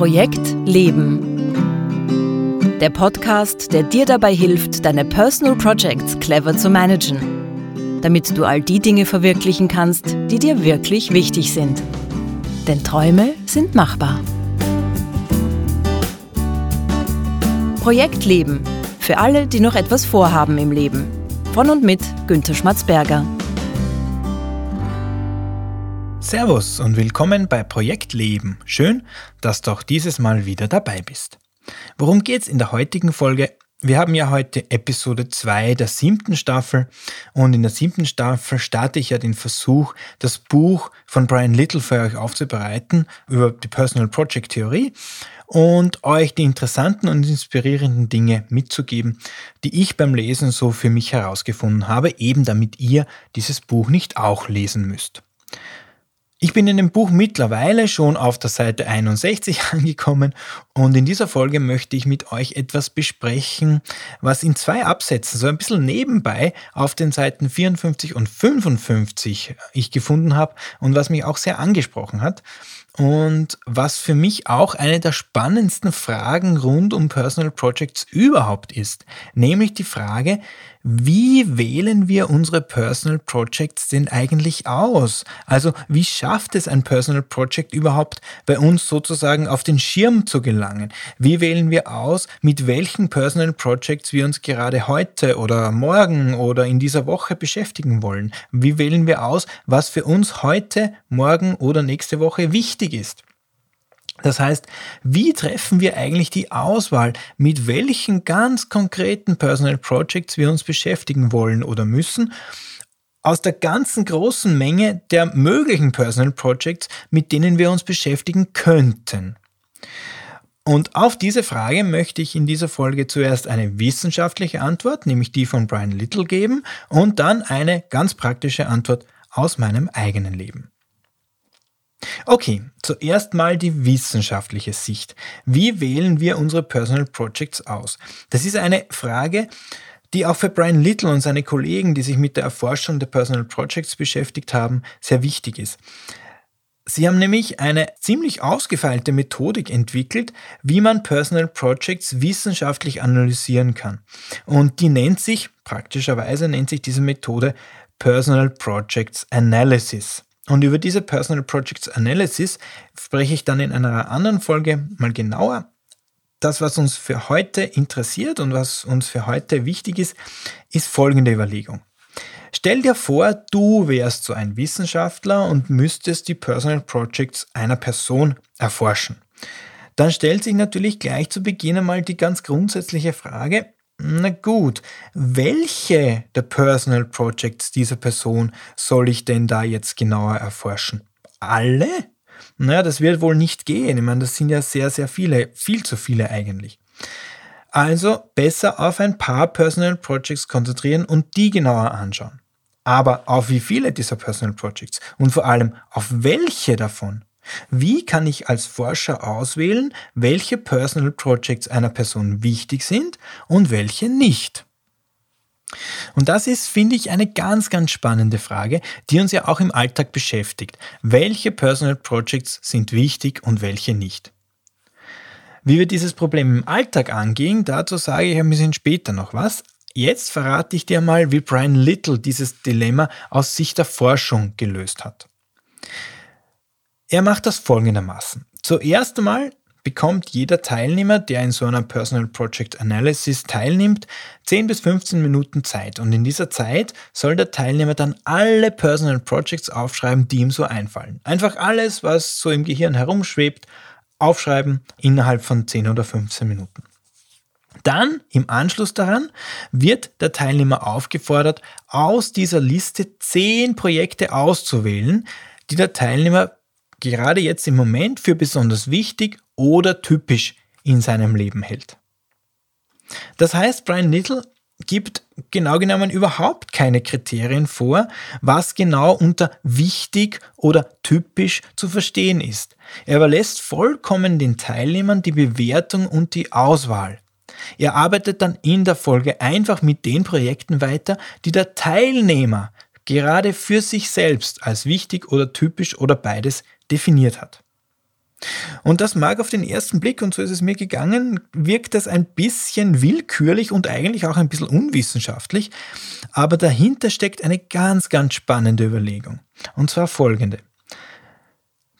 Projekt Leben. Der Podcast, der dir dabei hilft, deine Personal Projects clever zu managen, damit du all die Dinge verwirklichen kannst, die dir wirklich wichtig sind. Denn Träume sind machbar. Projekt Leben. Für alle, die noch etwas vorhaben im Leben. Von und mit Günter Schmatzberger. Servus und willkommen bei Projekt Leben. Schön, dass du auch dieses Mal wieder dabei bist. Worum geht's in der heutigen Folge? Wir haben ja heute Episode 2 der siebten Staffel und in der siebten Staffel starte ich ja den Versuch, das Buch von Brian Little für euch aufzubereiten über die Personal Project Theorie und euch die interessanten und inspirierenden Dinge mitzugeben, die ich beim Lesen so für mich herausgefunden habe, eben damit ihr dieses Buch nicht auch lesen müsst. Ich bin in dem Buch mittlerweile schon auf der Seite 61 angekommen und in dieser Folge möchte ich mit euch etwas besprechen, was in zwei Absätzen, so ein bisschen nebenbei auf den Seiten 54 und 55 ich gefunden habe und was mich auch sehr angesprochen hat und was für mich auch eine der spannendsten Fragen rund um Personal Projects überhaupt ist, nämlich die Frage, wie wählen wir unsere Personal Projects denn eigentlich aus? Also wie schafft es ein Personal Project überhaupt bei uns sozusagen auf den Schirm zu gelangen? Wie wählen wir aus, mit welchen Personal Projects wir uns gerade heute oder morgen oder in dieser Woche beschäftigen wollen? Wie wählen wir aus, was für uns heute, morgen oder nächste Woche wichtig ist? Das heißt, wie treffen wir eigentlich die Auswahl, mit welchen ganz konkreten Personal Projects wir uns beschäftigen wollen oder müssen, aus der ganzen großen Menge der möglichen Personal Projects, mit denen wir uns beschäftigen könnten? Und auf diese Frage möchte ich in dieser Folge zuerst eine wissenschaftliche Antwort, nämlich die von Brian Little geben, und dann eine ganz praktische Antwort aus meinem eigenen Leben. Okay, zuerst mal die wissenschaftliche Sicht. Wie wählen wir unsere Personal Projects aus? Das ist eine Frage, die auch für Brian Little und seine Kollegen, die sich mit der Erforschung der Personal Projects beschäftigt haben, sehr wichtig ist. Sie haben nämlich eine ziemlich ausgefeilte Methodik entwickelt, wie man Personal Projects wissenschaftlich analysieren kann. Und die nennt sich, praktischerweise nennt sich diese Methode Personal Projects Analysis. Und über diese Personal Projects Analysis spreche ich dann in einer anderen Folge mal genauer. Das, was uns für heute interessiert und was uns für heute wichtig ist, ist folgende Überlegung. Stell dir vor, du wärst so ein Wissenschaftler und müsstest die Personal Projects einer Person erforschen. Dann stellt sich natürlich gleich zu Beginn einmal die ganz grundsätzliche Frage, na gut, welche der Personal Projects dieser Person soll ich denn da jetzt genauer erforschen? Alle? Naja, das wird wohl nicht gehen. Ich meine, das sind ja sehr, sehr viele, viel zu viele eigentlich. Also besser auf ein paar Personal Projects konzentrieren und die genauer anschauen. Aber auf wie viele dieser Personal Projects und vor allem auf welche davon? Wie kann ich als Forscher auswählen, welche Personal Projects einer Person wichtig sind und welche nicht? Und das ist, finde ich, eine ganz, ganz spannende Frage, die uns ja auch im Alltag beschäftigt. Welche Personal Projects sind wichtig und welche nicht? Wie wir dieses Problem im Alltag angehen, dazu sage ich ein bisschen später noch was. Jetzt verrate ich dir mal, wie Brian Little dieses Dilemma aus Sicht der Forschung gelöst hat. Er macht das folgendermaßen. Zuerst einmal bekommt jeder Teilnehmer, der in so einer Personal Project Analysis teilnimmt, 10 bis 15 Minuten Zeit. Und in dieser Zeit soll der Teilnehmer dann alle Personal Projects aufschreiben, die ihm so einfallen. Einfach alles, was so im Gehirn herumschwebt, aufschreiben innerhalb von 10 oder 15 Minuten. Dann, im Anschluss daran, wird der Teilnehmer aufgefordert, aus dieser Liste 10 Projekte auszuwählen, die der Teilnehmer gerade jetzt im Moment für besonders wichtig oder typisch in seinem Leben hält. Das heißt, Brian Little gibt genau genommen überhaupt keine Kriterien vor, was genau unter wichtig oder typisch zu verstehen ist. Er überlässt vollkommen den Teilnehmern die Bewertung und die Auswahl. Er arbeitet dann in der Folge einfach mit den Projekten weiter, die der Teilnehmer gerade für sich selbst als wichtig oder typisch oder beides definiert hat. Und das mag auf den ersten Blick, und so ist es mir gegangen, wirkt das ein bisschen willkürlich und eigentlich auch ein bisschen unwissenschaftlich, aber dahinter steckt eine ganz, ganz spannende Überlegung. Und zwar folgende.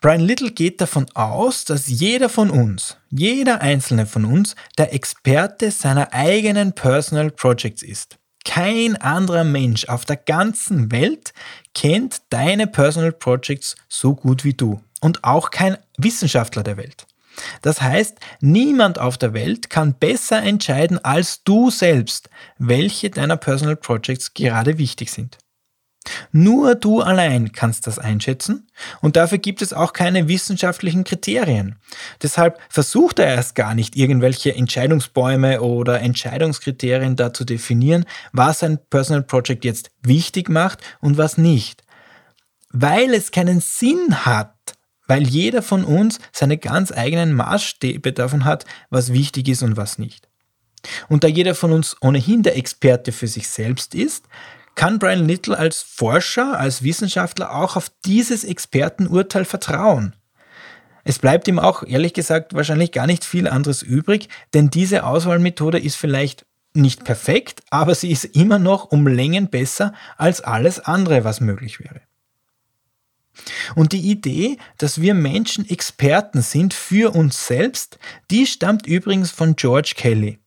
Brian Little geht davon aus, dass jeder von uns, jeder einzelne von uns, der Experte seiner eigenen Personal Projects ist. Kein anderer Mensch auf der ganzen Welt kennt deine Personal Projects so gut wie du und auch kein Wissenschaftler der Welt. Das heißt, niemand auf der Welt kann besser entscheiden als du selbst, welche deiner Personal Projects gerade wichtig sind. Nur du allein kannst das einschätzen und dafür gibt es auch keine wissenschaftlichen Kriterien. Deshalb versucht er erst gar nicht, irgendwelche Entscheidungsbäume oder Entscheidungskriterien da zu definieren, was ein Personal Project jetzt wichtig macht und was nicht. Weil es keinen Sinn hat, weil jeder von uns seine ganz eigenen Maßstäbe davon hat, was wichtig ist und was nicht. Und da jeder von uns ohnehin der Experte für sich selbst ist, kann Brian Little als Forscher, als Wissenschaftler auch auf dieses Expertenurteil vertrauen. Es bleibt ihm auch, ehrlich gesagt, wahrscheinlich gar nicht viel anderes übrig, denn diese Auswahlmethode ist vielleicht nicht perfekt, aber sie ist immer noch um Längen besser als alles andere, was möglich wäre. Und die Idee, dass wir Menschen Experten sind für uns selbst, die stammt übrigens von George Kelly.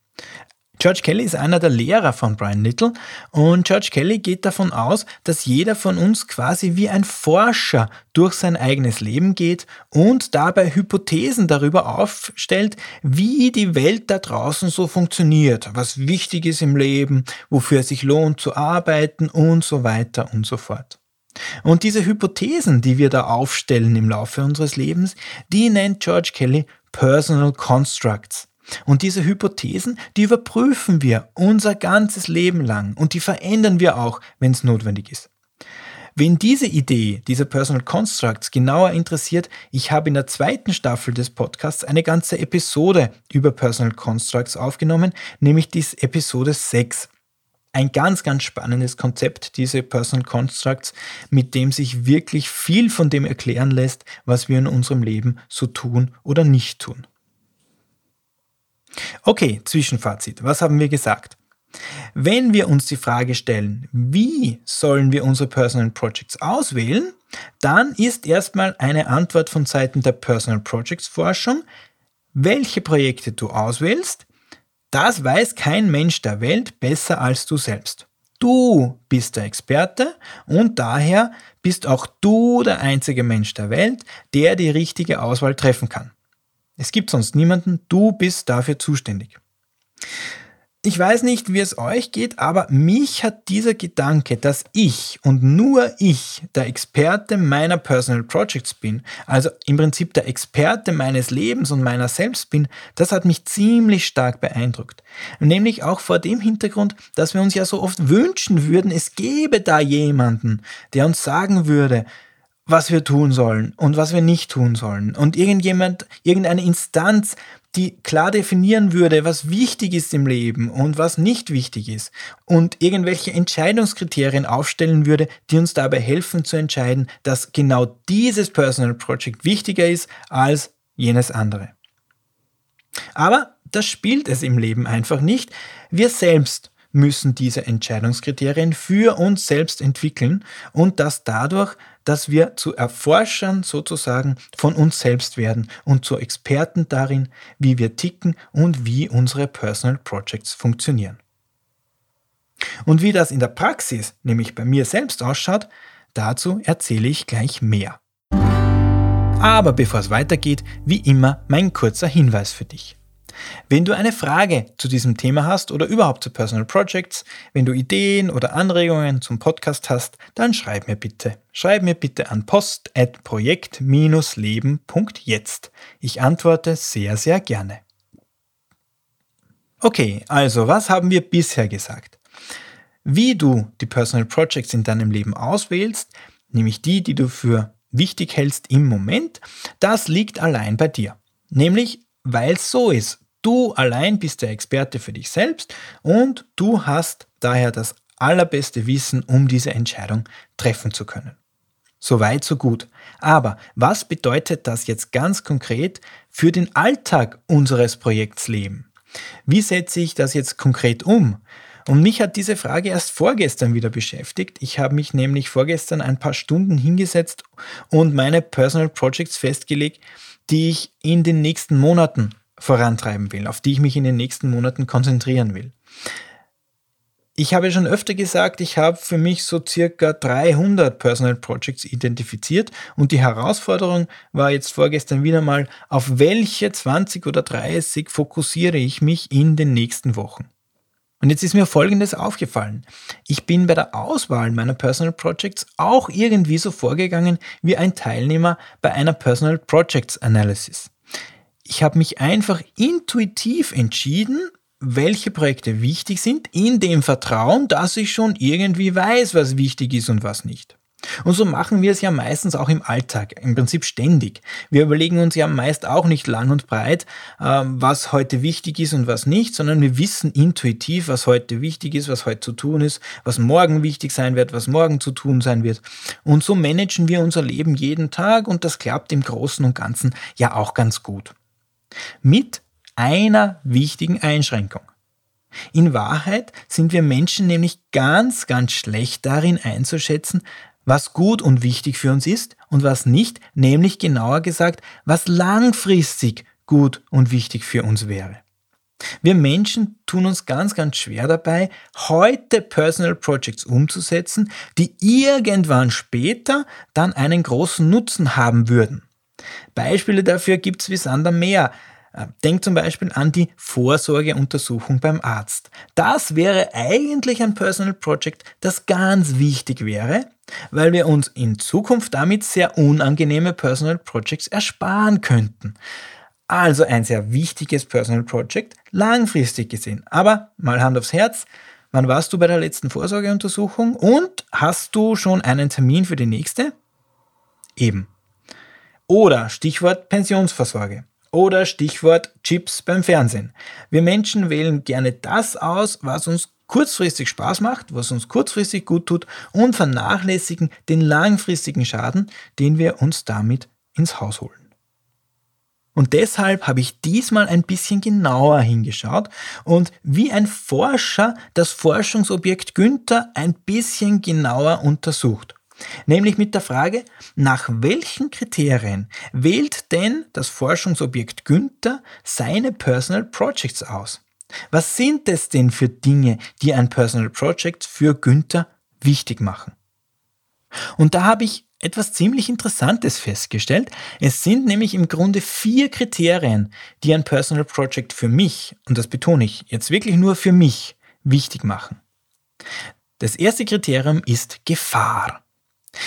George Kelly ist einer der Lehrer von Brian Little und George Kelly geht davon aus, dass jeder von uns quasi wie ein Forscher durch sein eigenes Leben geht und dabei Hypothesen darüber aufstellt, wie die Welt da draußen so funktioniert, was wichtig ist im Leben, wofür es sich lohnt zu arbeiten und so weiter und so fort. Und diese Hypothesen, die wir da aufstellen im Laufe unseres Lebens, die nennt George Kelly Personal Constructs. Und diese Hypothesen, die überprüfen wir unser ganzes Leben lang und die verändern wir auch, wenn es notwendig ist. Wen diese Idee dieser Personal Constructs genauer interessiert, ich habe in der zweiten Staffel des Podcasts eine ganze Episode über Personal Constructs aufgenommen, nämlich die Episode 6. Ein ganz, ganz spannendes Konzept, diese Personal Constructs, mit dem sich wirklich viel von dem erklären lässt, was wir in unserem Leben so tun oder nicht tun. Okay, Zwischenfazit. Was haben wir gesagt? Wenn wir uns die Frage stellen, wie sollen wir unsere Personal Projects auswählen, dann ist erstmal eine Antwort von Seiten der Personal Projects Forschung, welche Projekte du auswählst, das weiß kein Mensch der Welt besser als du selbst. Du bist der Experte und daher bist auch du der einzige Mensch der Welt, der die richtige Auswahl treffen kann. Es gibt sonst niemanden, du bist dafür zuständig. Ich weiß nicht, wie es euch geht, aber mich hat dieser Gedanke, dass ich und nur ich der Experte meiner Personal Projects bin, also im Prinzip der Experte meines Lebens und meiner selbst bin, das hat mich ziemlich stark beeindruckt. Nämlich auch vor dem Hintergrund, dass wir uns ja so oft wünschen würden, es gäbe da jemanden, der uns sagen würde, was wir tun sollen und was wir nicht tun sollen. Und irgendjemand, irgendeine Instanz, die klar definieren würde, was wichtig ist im Leben und was nicht wichtig ist. Und irgendwelche Entscheidungskriterien aufstellen würde, die uns dabei helfen zu entscheiden, dass genau dieses Personal Project wichtiger ist als jenes andere. Aber das spielt es im Leben einfach nicht. Wir selbst müssen diese Entscheidungskriterien für uns selbst entwickeln und das dadurch, dass wir zu Erforschern sozusagen von uns selbst werden und zu Experten darin, wie wir ticken und wie unsere Personal Projects funktionieren. Und wie das in der Praxis, nämlich bei mir selbst ausschaut, dazu erzähle ich gleich mehr. Aber bevor es weitergeht, wie immer mein kurzer Hinweis für dich. Wenn du eine Frage zu diesem Thema hast oder überhaupt zu Personal Projects, wenn du Ideen oder Anregungen zum Podcast hast, dann schreib mir bitte. Schreib mir bitte an post.projekt-leben.jetzt. Ich antworte sehr, sehr gerne. Okay, also was haben wir bisher gesagt? Wie du die Personal Projects in deinem Leben auswählst, nämlich die, die du für wichtig hältst im Moment, das liegt allein bei dir. Nämlich, weil es so ist. Du allein bist der Experte für dich selbst und du hast daher das allerbeste Wissen, um diese Entscheidung treffen zu können. So weit, so gut. Aber was bedeutet das jetzt ganz konkret für den Alltag unseres Projekts Leben? Wie setze ich das jetzt konkret um? Und mich hat diese Frage erst vorgestern wieder beschäftigt. Ich habe mich nämlich vorgestern ein paar Stunden hingesetzt und meine Personal Projects festgelegt, die ich in den nächsten Monaten vorantreiben will, auf die ich mich in den nächsten Monaten konzentrieren will. Ich habe schon öfter gesagt, ich habe für mich so circa 300 Personal Projects identifiziert und die Herausforderung war jetzt vorgestern wieder mal, auf welche 20 oder 30 fokussiere ich mich in den nächsten Wochen. Und jetzt ist mir Folgendes aufgefallen. Ich bin bei der Auswahl meiner Personal Projects auch irgendwie so vorgegangen wie ein Teilnehmer bei einer Personal Projects Analysis. Ich habe mich einfach intuitiv entschieden, welche Projekte wichtig sind, in dem Vertrauen, dass ich schon irgendwie weiß, was wichtig ist und was nicht. Und so machen wir es ja meistens auch im Alltag, im Prinzip ständig. Wir überlegen uns ja meist auch nicht lang und breit, ähm, was heute wichtig ist und was nicht, sondern wir wissen intuitiv, was heute wichtig ist, was heute zu tun ist, was morgen wichtig sein wird, was morgen zu tun sein wird. Und so managen wir unser Leben jeden Tag und das klappt im Großen und Ganzen ja auch ganz gut. Mit einer wichtigen Einschränkung. In Wahrheit sind wir Menschen nämlich ganz, ganz schlecht darin einzuschätzen, was gut und wichtig für uns ist und was nicht, nämlich genauer gesagt, was langfristig gut und wichtig für uns wäre. Wir Menschen tun uns ganz, ganz schwer dabei, heute Personal Projects umzusetzen, die irgendwann später dann einen großen Nutzen haben würden. Beispiele dafür gibt es wie Sander mehr. Äh, denk zum Beispiel an die Vorsorgeuntersuchung beim Arzt. Das wäre eigentlich ein Personal Project, das ganz wichtig wäre, weil wir uns in Zukunft damit sehr unangenehme Personal Projects ersparen könnten. Also ein sehr wichtiges Personal Project, langfristig gesehen. Aber mal Hand aufs Herz, wann warst du bei der letzten Vorsorgeuntersuchung und hast du schon einen Termin für die nächste? Eben. Oder Stichwort Pensionsvorsorge. Oder Stichwort Chips beim Fernsehen. Wir Menschen wählen gerne das aus, was uns kurzfristig Spaß macht, was uns kurzfristig gut tut und vernachlässigen den langfristigen Schaden, den wir uns damit ins Haus holen. Und deshalb habe ich diesmal ein bisschen genauer hingeschaut und wie ein Forscher das Forschungsobjekt Günther ein bisschen genauer untersucht. Nämlich mit der Frage, nach welchen Kriterien wählt denn das Forschungsobjekt Günther seine Personal Projects aus? Was sind es denn für Dinge, die ein Personal Project für Günther wichtig machen? Und da habe ich etwas ziemlich Interessantes festgestellt. Es sind nämlich im Grunde vier Kriterien, die ein Personal Project für mich, und das betone ich jetzt wirklich nur für mich, wichtig machen. Das erste Kriterium ist Gefahr.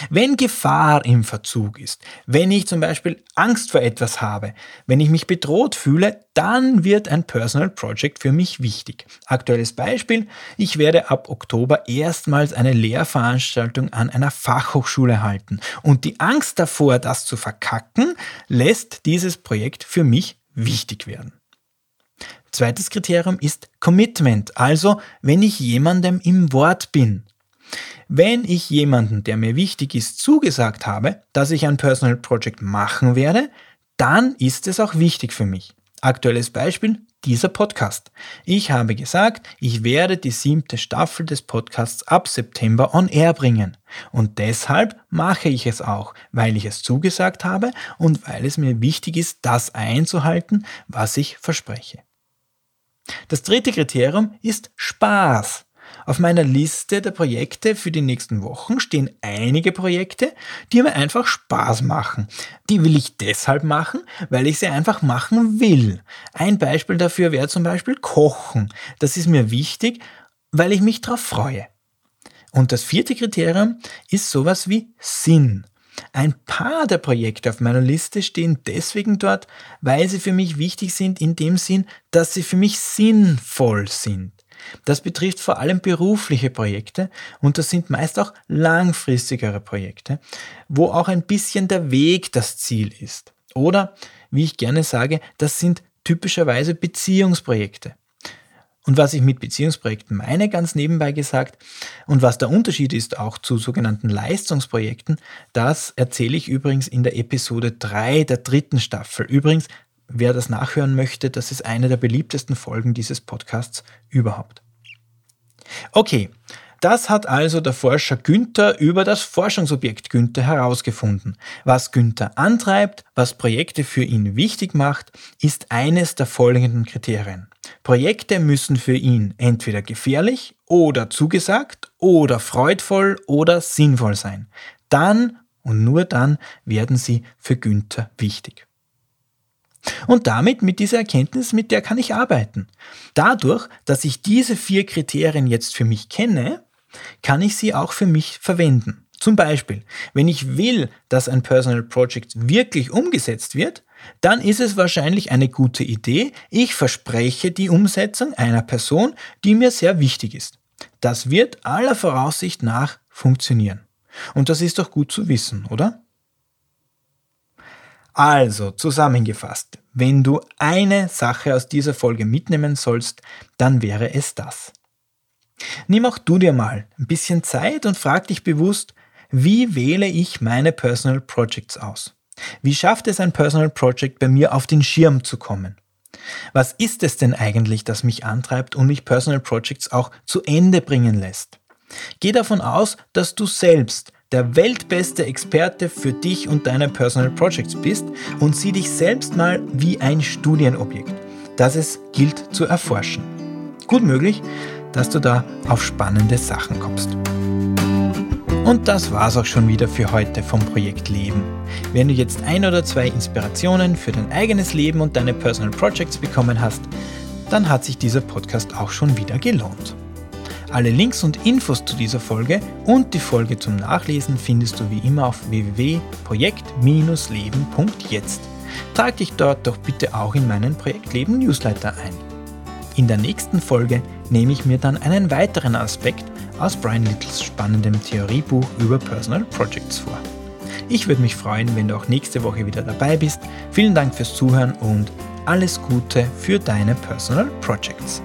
Wenn Gefahr im Verzug ist, wenn ich zum Beispiel Angst vor etwas habe, wenn ich mich bedroht fühle, dann wird ein Personal Project für mich wichtig. Aktuelles Beispiel, ich werde ab Oktober erstmals eine Lehrveranstaltung an einer Fachhochschule halten und die Angst davor, das zu verkacken, lässt dieses Projekt für mich wichtig werden. Zweites Kriterium ist Commitment, also wenn ich jemandem im Wort bin. Wenn ich jemanden, der mir wichtig ist, zugesagt habe, dass ich ein Personal Project machen werde, dann ist es auch wichtig für mich. Aktuelles Beispiel, dieser Podcast. Ich habe gesagt, ich werde die siebte Staffel des Podcasts ab September on air bringen. Und deshalb mache ich es auch, weil ich es zugesagt habe und weil es mir wichtig ist, das einzuhalten, was ich verspreche. Das dritte Kriterium ist Spaß. Auf meiner Liste der Projekte für die nächsten Wochen stehen einige Projekte, die mir einfach Spaß machen. Die will ich deshalb machen, weil ich sie einfach machen will. Ein Beispiel dafür wäre zum Beispiel Kochen. Das ist mir wichtig, weil ich mich darauf freue. Und das vierte Kriterium ist sowas wie Sinn. Ein paar der Projekte auf meiner Liste stehen deswegen dort, weil sie für mich wichtig sind in dem Sinn, dass sie für mich sinnvoll sind. Das betrifft vor allem berufliche Projekte und das sind meist auch langfristigere Projekte, wo auch ein bisschen der Weg das Ziel ist. Oder, wie ich gerne sage, das sind typischerweise Beziehungsprojekte. Und was ich mit Beziehungsprojekten meine, ganz nebenbei gesagt, und was der Unterschied ist auch zu sogenannten Leistungsprojekten, das erzähle ich übrigens in der Episode 3 der dritten Staffel. Übrigens, wer das nachhören möchte, das ist eine der beliebtesten Folgen dieses Podcasts überhaupt. Okay, das hat also der Forscher Günther über das Forschungsobjekt Günther herausgefunden. Was Günther antreibt, was Projekte für ihn wichtig macht, ist eines der folgenden Kriterien. Projekte müssen für ihn entweder gefährlich oder zugesagt oder freudvoll oder sinnvoll sein. Dann und nur dann werden sie für Günther wichtig. Und damit, mit dieser Erkenntnis, mit der kann ich arbeiten. Dadurch, dass ich diese vier Kriterien jetzt für mich kenne, kann ich sie auch für mich verwenden. Zum Beispiel, wenn ich will, dass ein Personal Project wirklich umgesetzt wird, dann ist es wahrscheinlich eine gute Idee. Ich verspreche die Umsetzung einer Person, die mir sehr wichtig ist. Das wird aller Voraussicht nach funktionieren. Und das ist doch gut zu wissen, oder? Also, zusammengefasst, wenn du eine Sache aus dieser Folge mitnehmen sollst, dann wäre es das. Nimm auch du dir mal ein bisschen Zeit und frag dich bewusst, wie wähle ich meine Personal Projects aus? Wie schafft es ein Personal Project bei mir auf den Schirm zu kommen? Was ist es denn eigentlich, das mich antreibt und mich Personal Projects auch zu Ende bringen lässt? Geh davon aus, dass du selbst der weltbeste Experte für dich und deine Personal Projects bist und sieh dich selbst mal wie ein Studienobjekt, das es gilt zu erforschen. Gut möglich, dass du da auf spannende Sachen kommst. Und das war's auch schon wieder für heute vom Projekt Leben. Wenn du jetzt ein oder zwei Inspirationen für dein eigenes Leben und deine Personal Projects bekommen hast, dann hat sich dieser Podcast auch schon wieder gelohnt. Alle Links und Infos zu dieser Folge und die Folge zum Nachlesen findest du wie immer auf www.projekt-leben.jetzt. Trag dich dort doch bitte auch in meinen Projektleben Newsletter ein. In der nächsten Folge nehme ich mir dann einen weiteren Aspekt aus Brian Littles spannendem Theoriebuch über Personal Projects vor. Ich würde mich freuen, wenn du auch nächste Woche wieder dabei bist. Vielen Dank fürs Zuhören und alles Gute für deine Personal Projects.